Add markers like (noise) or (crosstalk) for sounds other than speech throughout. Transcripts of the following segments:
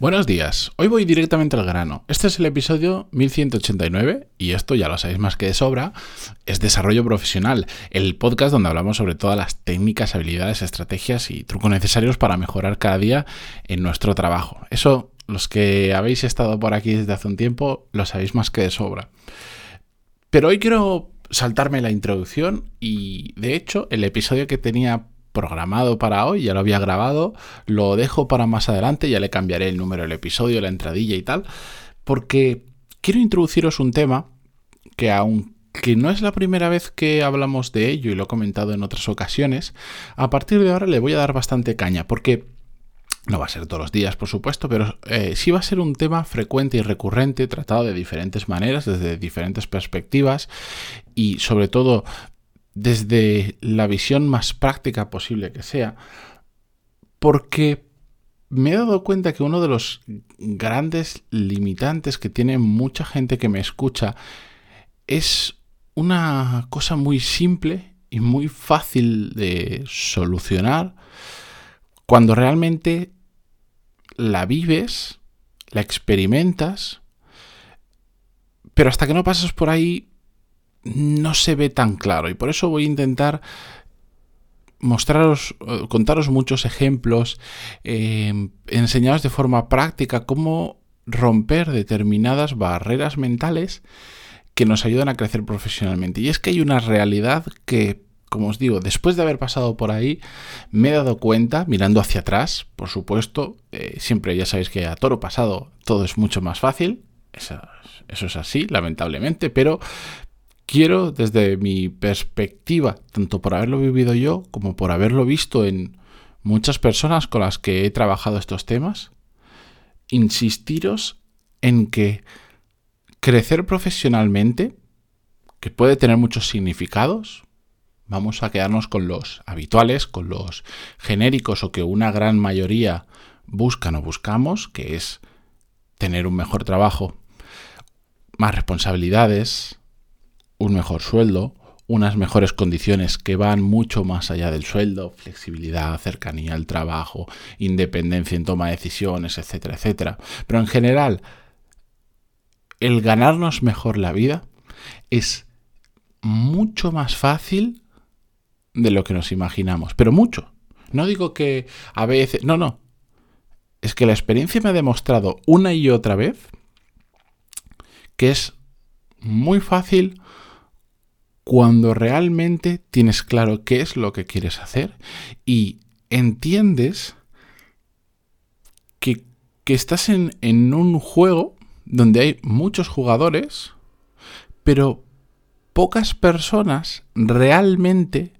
Buenos días, hoy voy directamente al grano. Este es el episodio 1189 y esto ya lo sabéis más que de sobra, es Desarrollo Profesional, el podcast donde hablamos sobre todas las técnicas, habilidades, estrategias y trucos necesarios para mejorar cada día en nuestro trabajo. Eso, los que habéis estado por aquí desde hace un tiempo, lo sabéis más que de sobra. Pero hoy quiero saltarme la introducción y de hecho el episodio que tenía programado para hoy, ya lo había grabado, lo dejo para más adelante, ya le cambiaré el número del episodio, la entradilla y tal, porque quiero introduciros un tema que aunque no es la primera vez que hablamos de ello y lo he comentado en otras ocasiones, a partir de ahora le voy a dar bastante caña, porque no va a ser todos los días, por supuesto, pero eh, sí va a ser un tema frecuente y recurrente, tratado de diferentes maneras, desde diferentes perspectivas y sobre todo desde la visión más práctica posible que sea, porque me he dado cuenta que uno de los grandes limitantes que tiene mucha gente que me escucha es una cosa muy simple y muy fácil de solucionar cuando realmente la vives, la experimentas, pero hasta que no pasas por ahí no se ve tan claro y por eso voy a intentar mostraros, eh, contaros muchos ejemplos, eh, enseñaros de forma práctica cómo romper determinadas barreras mentales que nos ayudan a crecer profesionalmente. Y es que hay una realidad que, como os digo, después de haber pasado por ahí, me he dado cuenta, mirando hacia atrás, por supuesto, eh, siempre ya sabéis que a toro pasado todo es mucho más fácil, eso, eso es así, lamentablemente, pero quiero desde mi perspectiva, tanto por haberlo vivido yo como por haberlo visto en muchas personas con las que he trabajado estos temas, insistiros en que crecer profesionalmente, que puede tener muchos significados, vamos a quedarnos con los habituales, con los genéricos o que una gran mayoría buscan o buscamos, que es tener un mejor trabajo, más responsabilidades, un mejor sueldo, unas mejores condiciones que van mucho más allá del sueldo, flexibilidad, cercanía al trabajo, independencia en toma de decisiones, etcétera, etcétera. Pero en general, el ganarnos mejor la vida es mucho más fácil de lo que nos imaginamos, pero mucho. No digo que a veces, no, no. Es que la experiencia me ha demostrado una y otra vez que es muy fácil cuando realmente tienes claro qué es lo que quieres hacer y entiendes que, estás en, en un juego donde hay muchos jugadores, pero pocas personas realmente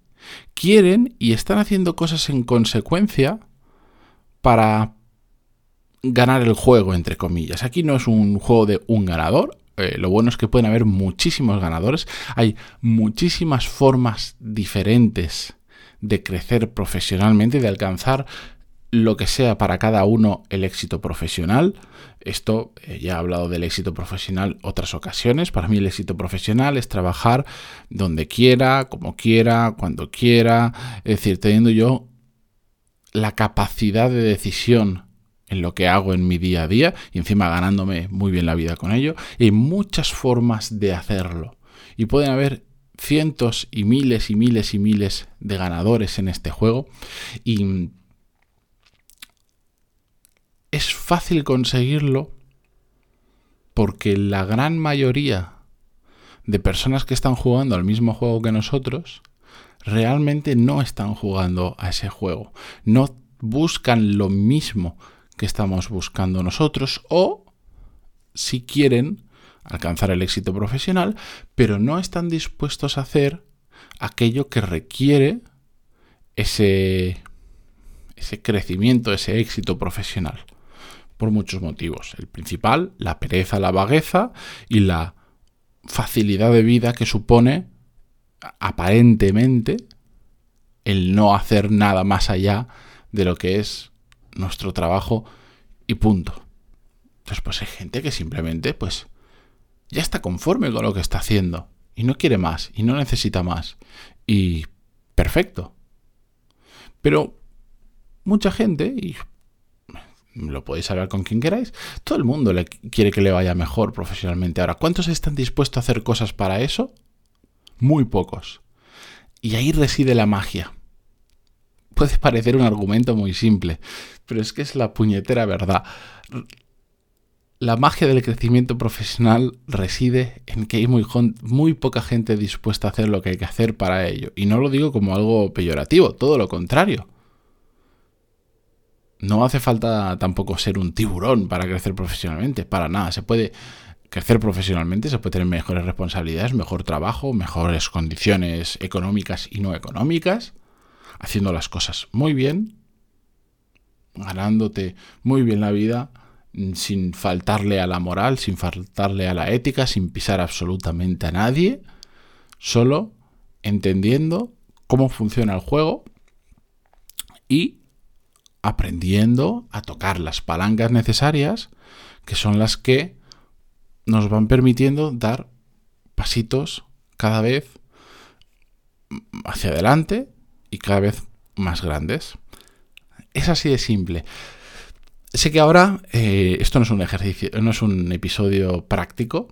quieren y están haciendo cosas en consecuencia para ganar el juego, entre comillas. Aquí no es un juego de un ganador, eh, lo bueno es que pueden haber muchísimos ganadores, hay muchísimas formas diferentes de crecer profesionalmente, de alcanzar lo que sea para cada uno el éxito profesional. Esto eh, ya he hablado del éxito profesional otras ocasiones. Para mí el éxito profesional es trabajar donde quiera, como quiera, cuando quiera. Es decir, teniendo yo la capacidad de decisión en lo que hago en mi día a día y encima ganándome muy bien la vida con ello. hay muchas formas de hacerlo. Y pueden haber cientos y miles y miles y miles de ganadores en este juego. Y es fácil conseguirlo porque la gran mayoría de personas que están jugando al mismo juego que nosotros realmente no están jugando a ese juego, no buscan lo mismo que estamos buscando nosotros o si quieren alcanzar el éxito profesional, pero no están dispuestos a hacer aquello que requiere ese, ese crecimiento, ese éxito profesional, por muchos motivos. El principal, la pereza, la vagueza y la facilidad de vida que supone aparentemente el no hacer nada más allá de lo que es nuestro trabajo y punto. Entonces, pues hay gente que simplemente, pues, ya está conforme con lo que está haciendo y no quiere más y no necesita más. Y perfecto. Pero mucha gente, y lo podéis hablar con quien queráis. Todo el mundo le quiere que le vaya mejor profesionalmente. Ahora, ¿cuántos están dispuestos a hacer cosas para eso? Muy pocos. Y ahí reside la magia. Puede parecer un argumento muy simple, pero es que es la puñetera verdad. La magia del crecimiento profesional reside en que hay muy, poca gente dispuesta a hacer lo que hay que hacer para ello. Y no lo digo como algo peyorativo, todo lo contrario. No hace falta tampoco ser un tiburón para crecer profesionalmente, para nada. Se puede crecer profesionalmente, se puede tener mejores responsabilidades, mejor trabajo, mejores condiciones económicas y no económicas, haciendo las cosas muy bien, ganándote muy bien la vida, sin faltarle a la moral, sin faltarle a la ética, sin pisar absolutamente a nadie, solo entendiendo cómo funciona el juego y aprendiendo a tocar las palancas necesarias, que son las que nos van permitiendo dar pasitos cada vez hacia adelante y cada vez más grandes. Es así de simple. Sé que ahora eh, esto no es un ejercicio, no es un episodio práctico,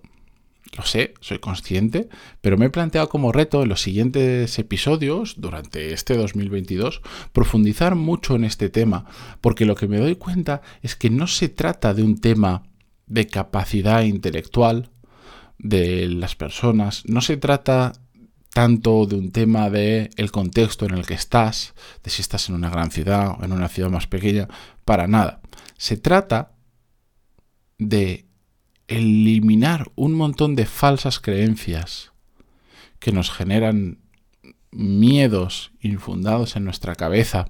lo sé, soy consciente, pero me he planteado como reto en los siguientes episodios, durante este 2022, profundizar mucho en este tema, porque lo que me doy cuenta es que no se trata de un tema de capacidad intelectual de las personas, no se trata tanto de un tema de el contexto en el que estás, de si estás en una gran ciudad o en una ciudad más pequeña, para nada. Se trata de eliminar un montón de falsas creencias que nos generan miedos infundados en nuestra cabeza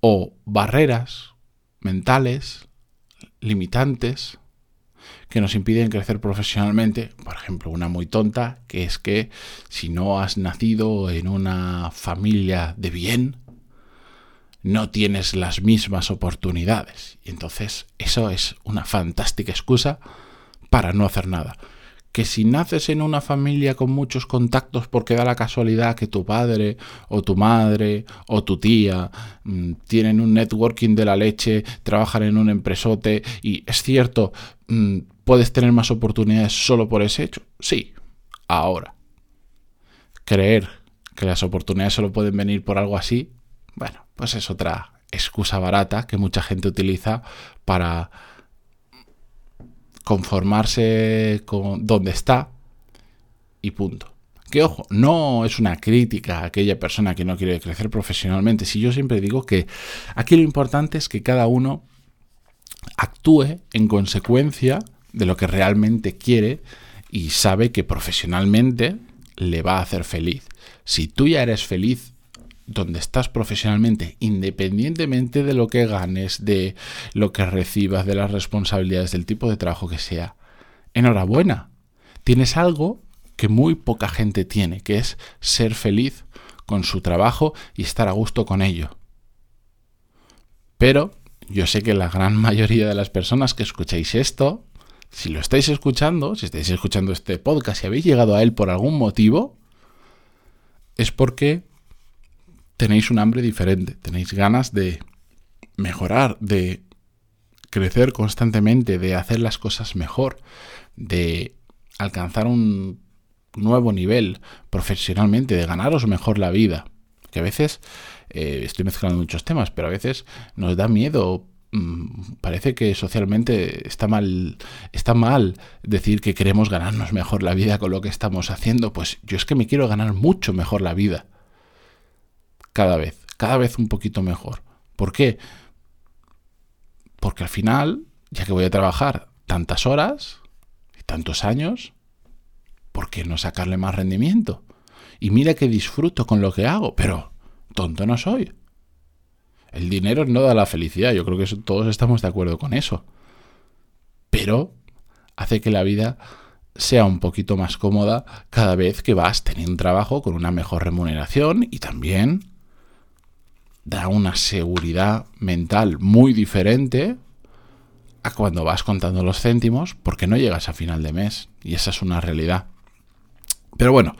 o barreras mentales limitantes que nos impiden crecer profesionalmente. Por ejemplo, una muy tonta, que es que si no has nacido en una familia de bien, no tienes las mismas oportunidades. Y entonces eso es una fantástica excusa para no hacer nada. Que si naces en una familia con muchos contactos porque da la casualidad que tu padre o tu madre o tu tía mm, tienen un networking de la leche, trabajan en un empresote y es cierto, puedes tener más oportunidades solo por ese hecho. Sí, ahora. Creer que las oportunidades solo pueden venir por algo así, bueno, pues es otra excusa barata que mucha gente utiliza para conformarse con donde está y punto. Que ojo, no es una crítica a aquella persona que no quiere crecer profesionalmente. Si yo siempre digo que aquí lo importante es que cada uno actúe en consecuencia de lo que realmente quiere y sabe que profesionalmente le va a hacer feliz. Si tú ya eres feliz donde estás profesionalmente, independientemente de lo que ganes, de lo que recibas, de las responsabilidades, del tipo de trabajo que sea, enhorabuena. Tienes algo que muy poca gente tiene, que es ser feliz con su trabajo y estar a gusto con ello. Pero yo sé que la gran (laughs) mayoría de las personas que escucháis esto, si lo estáis escuchando, si estáis escuchando este podcast y habéis llegado a él por algún motivo, es porque tenéis un hambre diferente, tenéis ganas de mejorar, de crecer constantemente, de hacer las cosas mejor, de alcanzar un nuevo nivel profesionalmente, de ganaros mejor la vida. Que a veces, eh, estoy mezclando muchos temas, pero a veces nos da miedo. Mm, parece que socialmente está mal, está mal decir que queremos ganarnos mejor la vida con lo que estamos haciendo. Pues yo es que me quiero ganar mucho mejor la vida cada vez, cada vez un poquito mejor. ¿Por qué? Porque al final, ya que voy a trabajar tantas horas y tantos años, ¿por qué no sacarle más rendimiento? Y mira que disfruto con lo que hago, pero tonto no soy. El dinero no da la felicidad, yo creo que todos estamos de acuerdo con eso. Pero hace que la vida sea un poquito más cómoda cada vez que vas teniendo un trabajo con una mejor remuneración y también da una seguridad mental muy diferente a cuando vas contando los céntimos porque no llegas a final de mes y esa es una realidad. Pero bueno,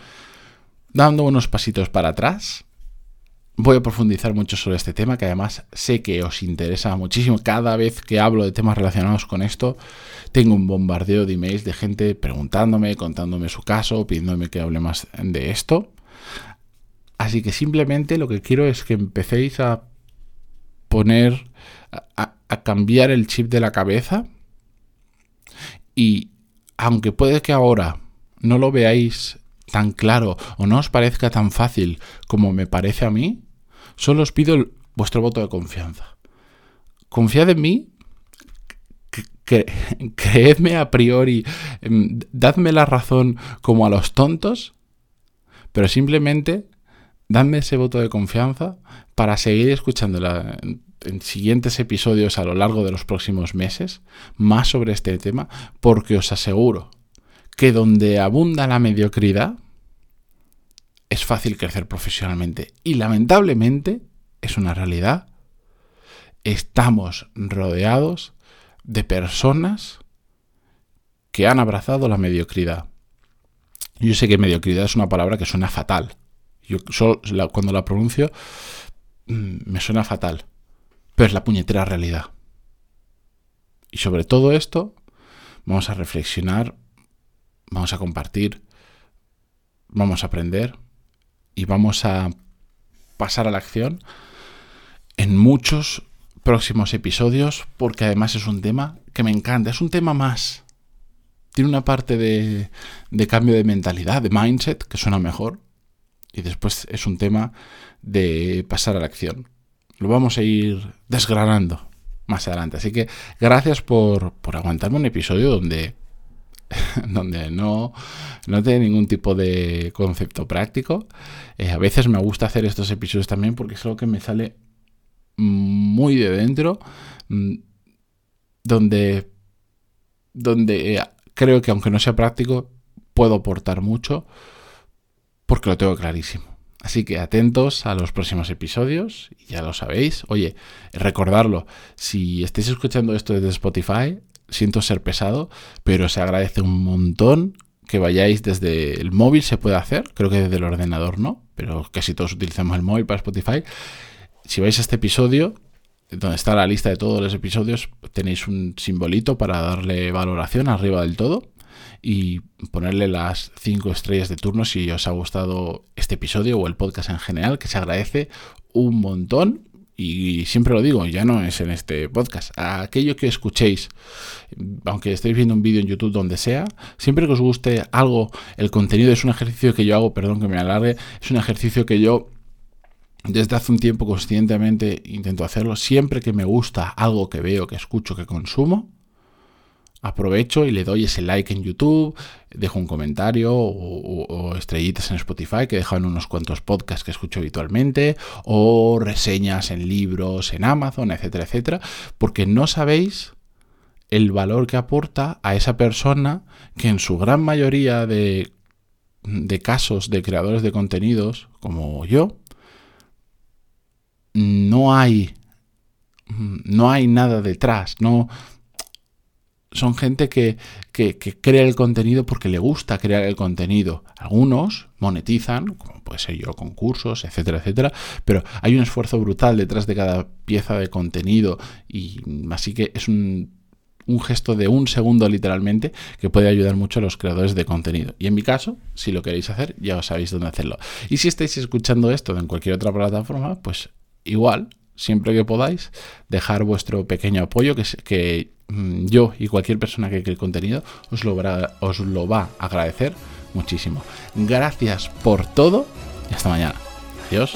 dando unos pasitos para atrás, voy a profundizar mucho sobre este tema, que además sé que os interesa muchísimo. Cada vez que hablo de temas relacionados con esto, tengo un bombardeo de emails de gente preguntándome, contándome su caso, pidiéndome que hable más de esto. Así que simplemente lo que quiero es que empecéis a poner, a, cambiar el chip de la cabeza. Y aunque puede que ahora no lo veáis tan claro o no os parezca tan fácil como me parece a mí, Solo os pido vuestro voto de confianza. Confiad en mí, (laughs) creedme a priori, em, dadme la razón como a los tontos, pero simplemente dadme ese voto de confianza para seguir escuchando en siguientes episodios a lo largo de los próximos meses más sobre este tema, porque os aseguro que donde abunda la mediocridad, es fácil crecer profesionalmente. Y lamentablemente, es una realidad, estamos rodeados de personas que han abrazado la mediocridad. Yo sé que mediocridad es una palabra que suena fatal. Yo cuando la pronuncio mm, me suena fatal. Pero es la puñetera realidad. Y sobre todo esto vamos a reflexionar, vamos a compartir, vamos a aprender y vamos a pasar a la acción en muchos próximos episodios porque además es un tema que me encanta, es un tema más. Tiene una parte de, de cambio de mentalidad, de mindset, que suena mejor. Y después es un tema de pasar a la acción. Lo vamos a ir desgranando más adelante. Así que gracias por, por aguantarme un episodio donde (laughs) donde no, no tiene ningún tipo de concepto práctico. Eh, a veces me gusta hacer estos episodios también porque es algo que me sale muy de dentro, mm, donde, donde eh, creo que aunque no sea práctico, puedo aportar mucho porque lo tengo clarísimo. Así que atentos a los próximos episodios, ya lo sabéis. Oye, recordarlo, si estáis escuchando esto desde Spotify, siento ser pesado, pero se agradece un montón que vayáis desde el móvil, se puede hacer, creo que desde el ordenador no, pero casi todos utilizamos el móvil para Spotify. Si vais a este episodio, donde está la lista de todos los episodios, tenéis un simbolito para darle valoración arriba del todo y ponerle las 5 estrellas de turno si os ha gustado este episodio o el podcast en general, que se agradece un montón y siempre lo digo, ya no es en este podcast, aquello que escuchéis, aunque estéis viendo un vídeo en YouTube donde sea, siempre que os guste algo, el contenido es un ejercicio que yo hago, perdón que me alargue, es un ejercicio que yo desde hace un tiempo conscientemente intento hacerlo, siempre que me gusta algo que veo, que escucho, que consumo, aprovecho y le doy ese like en YouTube, dejo un comentario o, estrellitas en Spotify que dejan unos cuantos podcasts que escucho habitualmente o reseñas en libros en Amazon, etcétera, etcétera, porque no sabéis el valor que aporta a esa persona que en su gran mayoría de, de casos de creadores de contenidos como yo, no hay no hay nada detrás, no, son gente que, crea el contenido porque le gusta crear el contenido. Algunos monetizan, como puede ser yo, concursos, etcétera, etcétera, pero hay un esfuerzo brutal detrás de cada pieza de contenido y así que es un, un gesto de un segundo literalmente que puede ayudar mucho a los creadores de contenido. Y en mi caso, si lo queréis hacer, ya sabéis dónde hacerlo. Y si estáis escuchando esto en cualquier otra plataforma, pues igual, siempre que podáis, dejar vuestro pequeño apoyo que, que yo y cualquier persona que cree contenido os lo, va, os lo va a agradecer muchísimo. Gracias por todo y hasta mañana. Adiós.